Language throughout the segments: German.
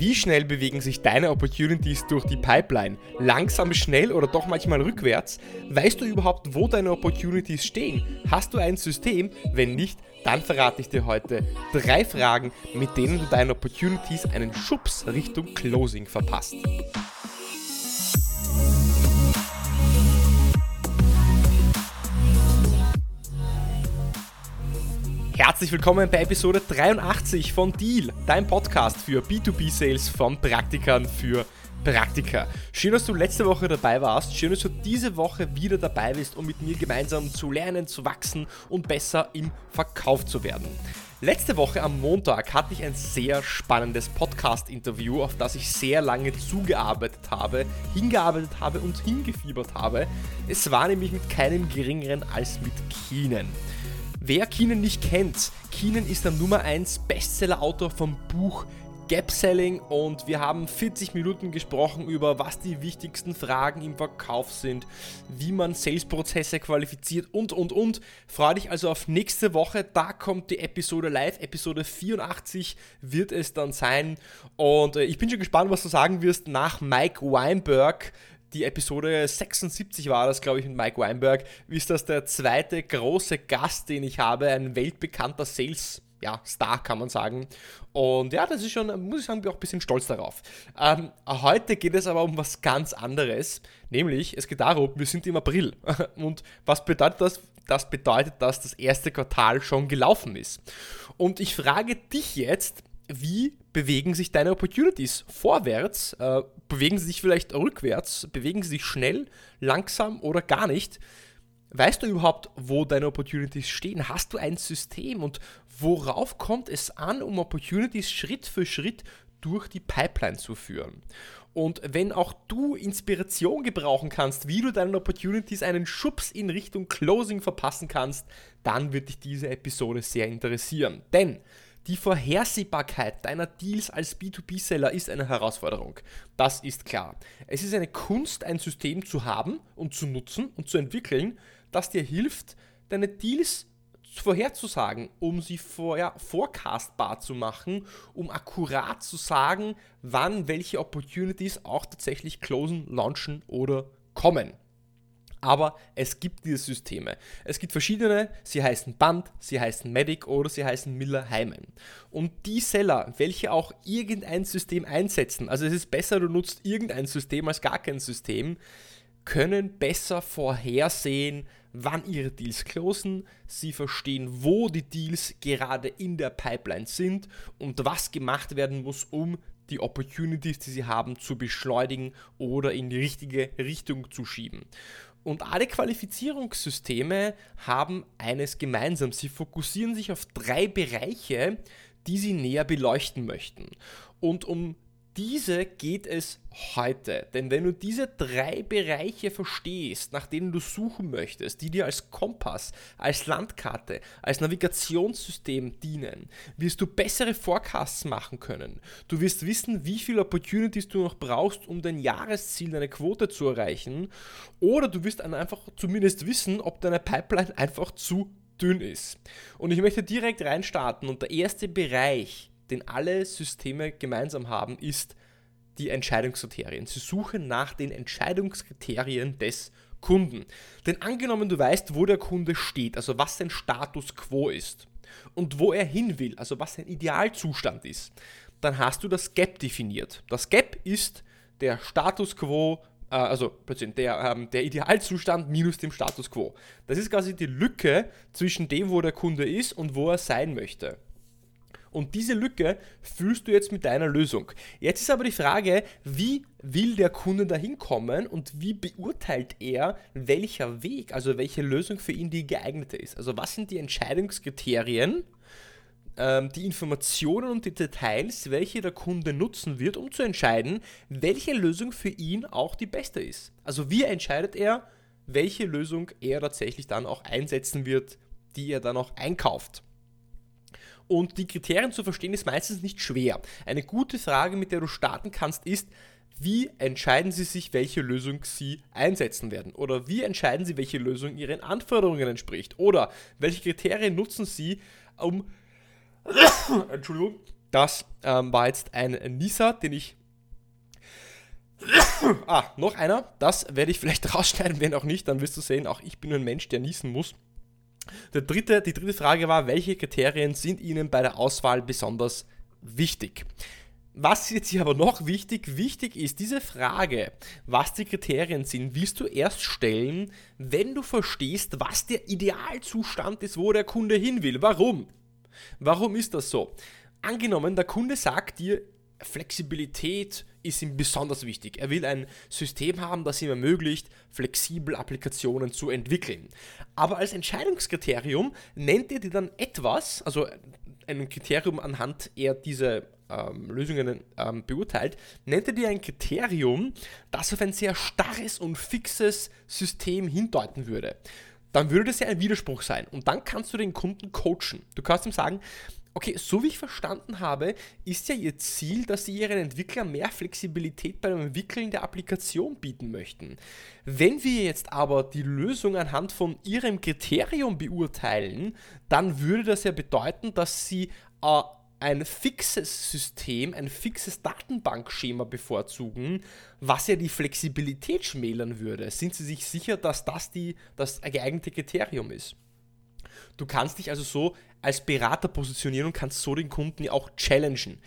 Wie schnell bewegen sich deine Opportunities durch die Pipeline? Langsam, schnell oder doch manchmal rückwärts? Weißt du überhaupt, wo deine Opportunities stehen? Hast du ein System? Wenn nicht, dann verrate ich dir heute drei Fragen, mit denen du deinen Opportunities einen Schubs Richtung Closing verpasst. Herzlich willkommen bei Episode 83 von Deal, dein Podcast für B2B-Sales von Praktikern für Praktiker. Schön, dass du letzte Woche dabei warst. Schön, dass du diese Woche wieder dabei bist, um mit mir gemeinsam zu lernen, zu wachsen und besser im Verkauf zu werden. Letzte Woche am Montag hatte ich ein sehr spannendes Podcast-Interview, auf das ich sehr lange zugearbeitet habe, hingearbeitet habe und hingefiebert habe. Es war nämlich mit keinem geringeren als mit Keenan. Wer Keenan nicht kennt, Keenan ist der Nummer 1 Bestseller-Autor vom Buch Gap Selling und wir haben 40 Minuten gesprochen über, was die wichtigsten Fragen im Verkauf sind, wie man Sales-Prozesse qualifiziert und und und. Freue dich also auf nächste Woche, da kommt die Episode live, Episode 84 wird es dann sein und äh, ich bin schon gespannt, was du sagen wirst nach Mike Weinberg die Episode 76 war das, glaube ich, mit Mike Weinberg, ist das der zweite große Gast, den ich habe, ein weltbekannter Sales- ja, Star kann man sagen. Und ja, das ist schon, muss ich sagen, bin auch ein bisschen stolz darauf. Ähm, heute geht es aber um was ganz anderes, nämlich es geht darum, wir sind im April. Und was bedeutet das? Das bedeutet, dass das erste Quartal schon gelaufen ist. Und ich frage dich jetzt, wie bewegen sich deine Opportunities vorwärts? Äh, bewegen sie sich vielleicht rückwärts? Bewegen sie sich schnell, langsam oder gar nicht? Weißt du überhaupt, wo deine Opportunities stehen? Hast du ein System und worauf kommt es an, um Opportunities Schritt für Schritt durch die Pipeline zu führen? Und wenn auch du Inspiration gebrauchen kannst, wie du deinen Opportunities einen Schubs in Richtung Closing verpassen kannst, dann wird dich diese Episode sehr interessieren. Denn die Vorhersehbarkeit deiner Deals als B2B-Seller ist eine Herausforderung. Das ist klar. Es ist eine Kunst, ein System zu haben und zu nutzen und zu entwickeln, das dir hilft, deine Deals vorherzusagen, um sie vorher forecastbar zu machen, um akkurat zu sagen, wann welche Opportunities auch tatsächlich closen, launchen oder kommen. Aber es gibt diese Systeme. Es gibt verschiedene, sie heißen Band, sie heißen Medic oder sie heißen Miller Heimen. Und die Seller, welche auch irgendein System einsetzen, also es ist besser, du nutzt irgendein System als gar kein System, können besser vorhersehen, wann ihre Deals closen, sie verstehen, wo die Deals gerade in der Pipeline sind und was gemacht werden muss, um die Opportunities, die sie haben, zu beschleunigen oder in die richtige Richtung zu schieben. Und alle Qualifizierungssysteme haben eines gemeinsam. Sie fokussieren sich auf drei Bereiche, die sie näher beleuchten möchten. Und um diese geht es heute. Denn wenn du diese drei Bereiche verstehst, nach denen du suchen möchtest, die dir als Kompass, als Landkarte, als Navigationssystem dienen, wirst du bessere Forecasts machen können. Du wirst wissen, wie viele Opportunities du noch brauchst, um dein Jahresziel, deine Quote zu erreichen. Oder du wirst einfach zumindest wissen, ob deine Pipeline einfach zu dünn ist. Und ich möchte direkt reinstarten und der erste Bereich, den alle Systeme gemeinsam haben, ist die Entscheidungskriterien. Sie suchen nach den Entscheidungskriterien des Kunden. Denn angenommen, du weißt, wo der Kunde steht, also was sein Status quo ist und wo er hin will, also was sein Idealzustand ist, dann hast du das Gap definiert. Das Gap ist der Status quo, äh, also der, ähm, der Idealzustand minus dem Status quo. Das ist quasi die Lücke zwischen dem, wo der Kunde ist und wo er sein möchte. Und diese Lücke füllst du jetzt mit deiner Lösung. Jetzt ist aber die Frage, wie will der Kunde da hinkommen und wie beurteilt er, welcher Weg, also welche Lösung für ihn die geeignete ist? Also was sind die Entscheidungskriterien, ähm, die Informationen und die Details, welche der Kunde nutzen wird, um zu entscheiden, welche Lösung für ihn auch die beste ist? Also wie entscheidet er, welche Lösung er tatsächlich dann auch einsetzen wird, die er dann auch einkauft? Und die Kriterien zu verstehen ist meistens nicht schwer. Eine gute Frage, mit der du starten kannst, ist, wie entscheiden Sie sich, welche Lösung Sie einsetzen werden? Oder wie entscheiden Sie, welche Lösung Ihren Anforderungen entspricht? Oder welche Kriterien nutzen Sie, um, Entschuldigung, Das ähm, war jetzt ein Nisa, den ich ah, noch einer. Das werde ich vielleicht rausschneiden, wenn auch nicht. Dann wirst du sehen, auch ich bin ein Mensch, der niesen muss. Dritte, die dritte Frage war, welche Kriterien sind Ihnen bei der Auswahl besonders wichtig? Was jetzt hier aber noch wichtig, wichtig ist, diese Frage, was die Kriterien sind, willst du erst stellen, wenn du verstehst, was der Idealzustand ist, wo der Kunde hin will. Warum? Warum ist das so? Angenommen, der Kunde sagt dir, Flexibilität ist ihm besonders wichtig. Er will ein System haben, das ihm ermöglicht, flexibel Applikationen zu entwickeln. Aber als Entscheidungskriterium nennt er dir dann etwas, also ein Kriterium anhand er diese ähm, Lösungen ähm, beurteilt, nennt er dir ein Kriterium, das auf ein sehr starres und fixes System hindeuten würde. Dann würde das ja ein Widerspruch sein. Und dann kannst du den Kunden coachen. Du kannst ihm sagen, Okay, so wie ich verstanden habe, ist ja Ihr Ziel, dass Sie Ihren Entwicklern mehr Flexibilität beim Entwickeln der Applikation bieten möchten. Wenn wir jetzt aber die Lösung anhand von Ihrem Kriterium beurteilen, dann würde das ja bedeuten, dass Sie äh, ein fixes System, ein fixes Datenbankschema bevorzugen, was ja die Flexibilität schmälern würde. Sind Sie sich sicher, dass das die, das geeignete Kriterium ist? Du kannst dich also so als Berater positionieren und kannst so den Kunden auch challengen.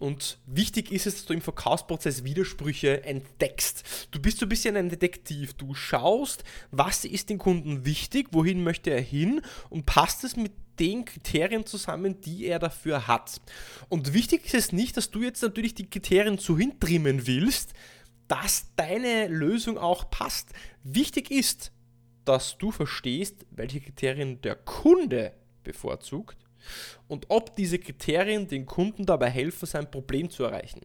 Und wichtig ist es, dass du im Verkaufsprozess Widersprüche entdeckst. Du bist so ein bisschen ein Detektiv. Du schaust, was ist dem Kunden wichtig, wohin möchte er hin und passt es mit den Kriterien zusammen, die er dafür hat. Und wichtig ist es nicht, dass du jetzt natürlich die Kriterien so hintrimmen willst, dass deine Lösung auch passt. Wichtig ist, dass du verstehst, welche Kriterien der Kunde bevorzugt und ob diese Kriterien den Kunden dabei helfen, sein Problem zu erreichen.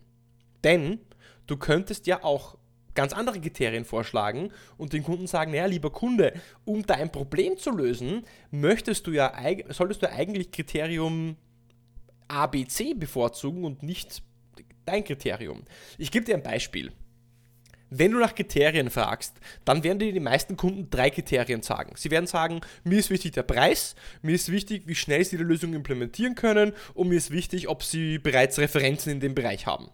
Denn du könntest ja auch ganz andere Kriterien vorschlagen und den Kunden sagen, naja, lieber Kunde, um dein Problem zu lösen, möchtest du ja, solltest du eigentlich Kriterium ABC bevorzugen und nicht dein Kriterium. Ich gebe dir ein Beispiel. Wenn du nach Kriterien fragst, dann werden dir die meisten Kunden drei Kriterien sagen. Sie werden sagen, mir ist wichtig der Preis, mir ist wichtig, wie schnell sie die Lösung implementieren können und mir ist wichtig, ob sie bereits Referenzen in dem Bereich haben.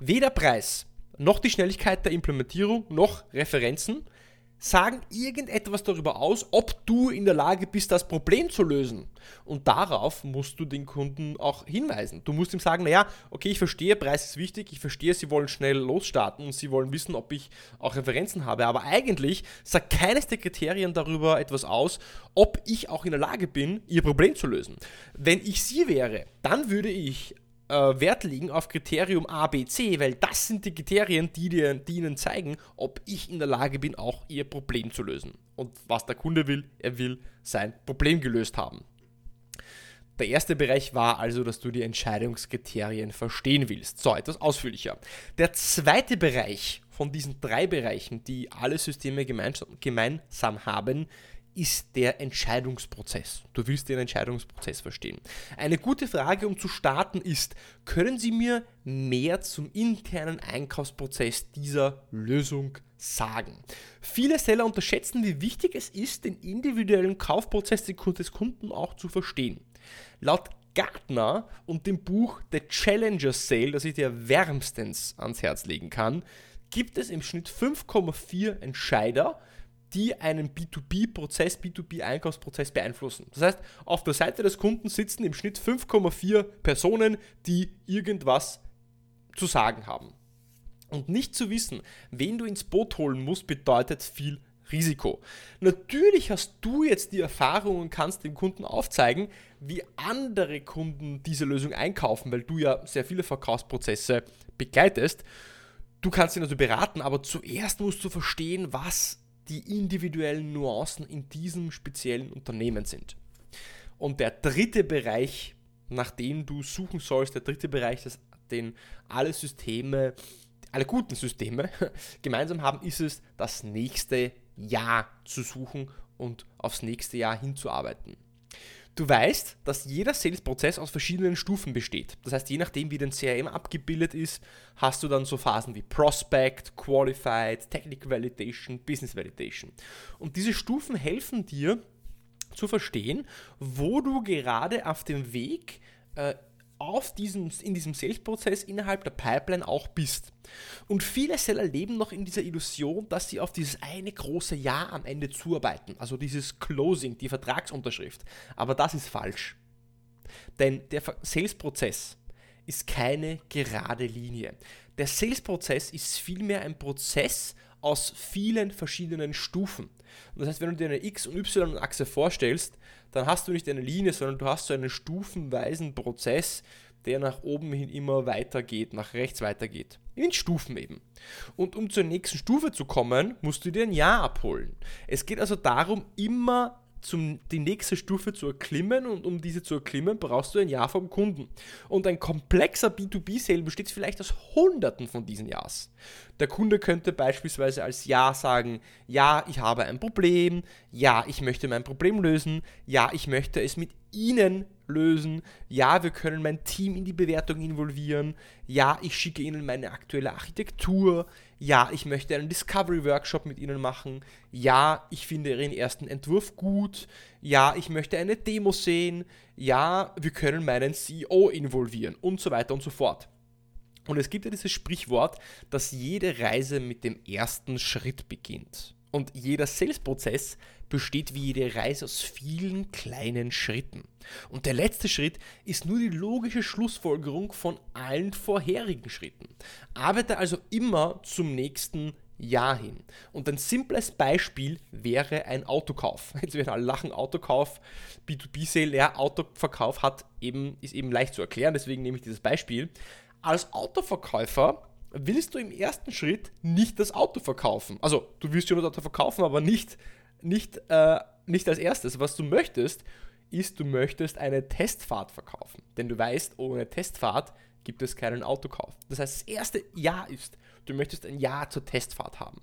Weder Preis noch die Schnelligkeit der Implementierung noch Referenzen sagen irgendetwas darüber aus, ob du in der Lage bist, das Problem zu lösen. Und darauf musst du den Kunden auch hinweisen. Du musst ihm sagen, naja, okay, ich verstehe, Preis ist wichtig, ich verstehe, sie wollen schnell losstarten und sie wollen wissen, ob ich auch Referenzen habe. Aber eigentlich sagt keines der Kriterien darüber etwas aus, ob ich auch in der Lage bin, ihr Problem zu lösen. Wenn ich sie wäre, dann würde ich äh, Wert legen auf Kriterium A, B, C, weil das sind die Kriterien, die, dir, die ihnen zeigen, ob ich in der Lage bin, auch ihr Problem zu lösen. Und was der Kunde will, er will sein Problem gelöst haben. Der erste Bereich war also, dass du die Entscheidungskriterien verstehen willst. So, etwas ausführlicher. Der zweite Bereich von diesen drei Bereichen, die alle Systeme gemeinsam, gemeinsam haben, ist der Entscheidungsprozess. Du willst den Entscheidungsprozess verstehen. Eine gute Frage, um zu starten, ist, können Sie mir mehr zum internen Einkaufsprozess dieser Lösung sagen? Viele Seller unterschätzen, wie wichtig es ist, den individuellen Kaufprozess des Kunden auch zu verstehen. Laut Gartner und dem Buch The Challenger Sale, das ich dir wärmstens ans Herz legen kann, gibt es im Schnitt 5,4 Entscheider, die einen B2B-Prozess, B2B-Einkaufsprozess beeinflussen. Das heißt, auf der Seite des Kunden sitzen im Schnitt 5,4 Personen, die irgendwas zu sagen haben. Und nicht zu wissen, wen du ins Boot holen musst, bedeutet viel Risiko. Natürlich hast du jetzt die Erfahrung und kannst dem Kunden aufzeigen, wie andere Kunden diese Lösung einkaufen, weil du ja sehr viele Verkaufsprozesse begleitest. Du kannst ihn also beraten, aber zuerst musst du verstehen, was die individuellen Nuancen in diesem speziellen Unternehmen sind. Und der dritte Bereich, nach dem du suchen sollst, der dritte Bereich, das, den alle Systeme, alle guten Systeme gemeinsam haben, ist es, das nächste Jahr zu suchen und aufs nächste Jahr hinzuarbeiten. Du weißt, dass jeder Sales-Prozess aus verschiedenen Stufen besteht. Das heißt, je nachdem, wie dein CRM abgebildet ist, hast du dann so Phasen wie Prospect, Qualified, Technical Validation, Business Validation. Und diese Stufen helfen dir zu verstehen, wo du gerade auf dem Weg äh, auf diesem, in diesem Sales-Prozess innerhalb der Pipeline auch bist. Und viele Seller leben noch in dieser Illusion, dass sie auf dieses eine große Ja am Ende zuarbeiten, also dieses Closing, die Vertragsunterschrift. Aber das ist falsch. Denn der Sales-Prozess ist keine gerade Linie. Der Sales-Prozess ist vielmehr ein Prozess aus vielen verschiedenen Stufen. Und das heißt, wenn du dir eine X- und Y-Achse vorstellst, dann hast du nicht eine Linie, sondern du hast so einen stufenweisen Prozess, der nach oben hin immer weitergeht, nach rechts weitergeht. In Stufen eben. Und um zur nächsten Stufe zu kommen, musst du dir ein Ja abholen. Es geht also darum, immer zum, die nächste Stufe zu erklimmen und um diese zu erklimmen, brauchst du ein Jahr vom Kunden. Und ein komplexer B2B-Sale besteht vielleicht aus Hunderten von diesen Ja's. Der Kunde könnte beispielsweise als Ja sagen, ja, ich habe ein Problem, ja, ich möchte mein Problem lösen, ja, ich möchte es mit Ihnen lösen, ja, wir können mein Team in die Bewertung involvieren, ja, ich schicke Ihnen meine aktuelle Architektur, ja, ich möchte einen Discovery Workshop mit Ihnen machen, ja, ich finde Ihren ersten Entwurf gut, ja, ich möchte eine Demo sehen, ja, wir können meinen CEO involvieren und so weiter und so fort. Und es gibt ja dieses Sprichwort, dass jede Reise mit dem ersten Schritt beginnt. Und jeder Sales-Prozess besteht wie jede Reise aus vielen kleinen Schritten. Und der letzte Schritt ist nur die logische Schlussfolgerung von allen vorherigen Schritten. Arbeite also immer zum nächsten Jahr hin. Und ein simples Beispiel wäre ein Autokauf. Jetzt werden alle lachen, Autokauf, B2B-Sale, ja, Autoverkauf hat eben, ist eben leicht zu erklären, deswegen nehme ich dieses Beispiel. Als Autoverkäufer willst du im ersten Schritt nicht das Auto verkaufen. Also du willst schon das Auto verkaufen, aber nicht, nicht, äh, nicht als erstes. Was du möchtest, ist, du möchtest eine Testfahrt verkaufen. Denn du weißt, ohne Testfahrt gibt es keinen Autokauf. Das heißt, das erste Ja ist, du möchtest ein Ja zur Testfahrt haben.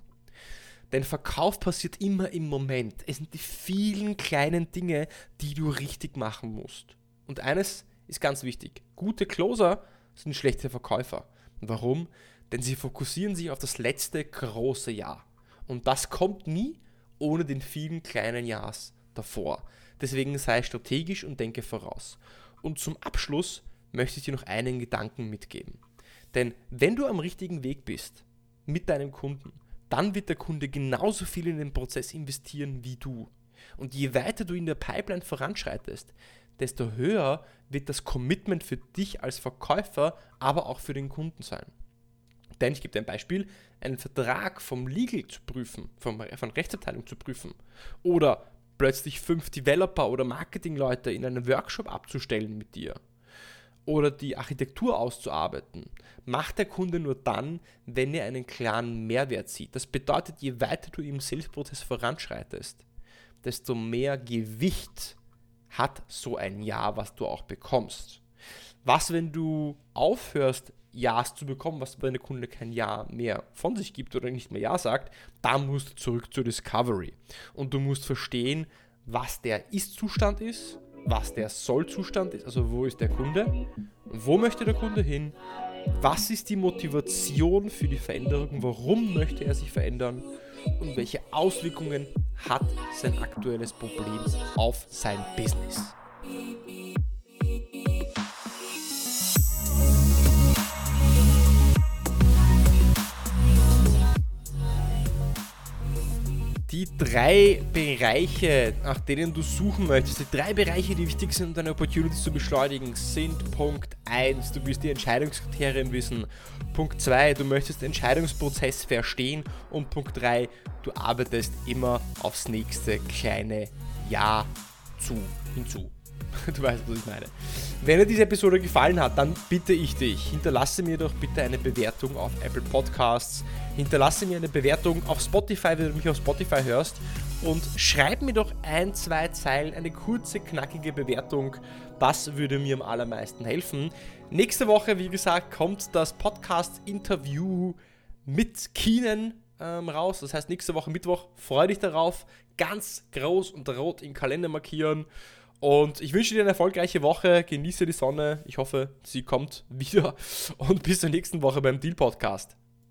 Denn Verkauf passiert immer im Moment. Es sind die vielen kleinen Dinge, die du richtig machen musst. Und eines ist ganz wichtig. Gute Closer sind schlechte Verkäufer. Warum? Denn sie fokussieren sich auf das letzte große Jahr. Und das kommt nie ohne den vielen kleinen Jahrs davor. Deswegen sei strategisch und denke voraus. Und zum Abschluss möchte ich dir noch einen Gedanken mitgeben. Denn wenn du am richtigen Weg bist mit deinem Kunden, dann wird der Kunde genauso viel in den Prozess investieren wie du. Und je weiter du in der Pipeline voranschreitest, desto höher wird das Commitment für dich als Verkäufer, aber auch für den Kunden sein. Denn ich gebe dir ein Beispiel, einen Vertrag vom Legal zu prüfen, vom, von Rechtsabteilung zu prüfen oder plötzlich fünf Developer oder Marketingleute in einem Workshop abzustellen mit dir oder die Architektur auszuarbeiten, macht der Kunde nur dann, wenn er einen klaren Mehrwert sieht. Das bedeutet, je weiter du im Sales-Prozess voranschreitest, desto mehr Gewicht hat so ein Ja, was du auch bekommst. Was, wenn du aufhörst, Ja's zu bekommen, was wenn der Kunde kein Ja mehr von sich gibt oder nicht mehr Ja sagt, dann musst du zurück zur Discovery. Und du musst verstehen, was der Ist-Zustand ist, was der Soll-Zustand ist, also wo ist der Kunde, wo möchte der Kunde hin, was ist die Motivation für die Veränderung, warum möchte er sich verändern? Und welche Auswirkungen hat sein aktuelles Problem auf sein Business. Die drei Bereiche, nach denen du suchen möchtest, die drei Bereiche, die wichtig sind, um deine Opportunities zu beschleunigen, sind Punkt 1, du willst die Entscheidungskriterien wissen. Punkt 2, du möchtest den Entscheidungsprozess verstehen. Und Punkt 3, du arbeitest immer aufs nächste kleine Ja zu hinzu. Du weißt, was ich meine. Wenn dir diese Episode gefallen hat, dann bitte ich dich, hinterlasse mir doch bitte eine Bewertung auf Apple Podcasts, hinterlasse mir eine Bewertung auf Spotify, wenn du mich auf Spotify hörst und schreib mir doch ein, zwei Zeilen, eine kurze, knackige Bewertung. Das würde mir am allermeisten helfen. Nächste Woche, wie gesagt, kommt das Podcast-Interview mit Keenan ähm, raus. Das heißt, nächste Woche Mittwoch, freue dich darauf. Ganz groß und rot im Kalender markieren. Und ich wünsche dir eine erfolgreiche Woche. Genieße die Sonne. Ich hoffe, sie kommt wieder. Und bis zur nächsten Woche beim Deal Podcast.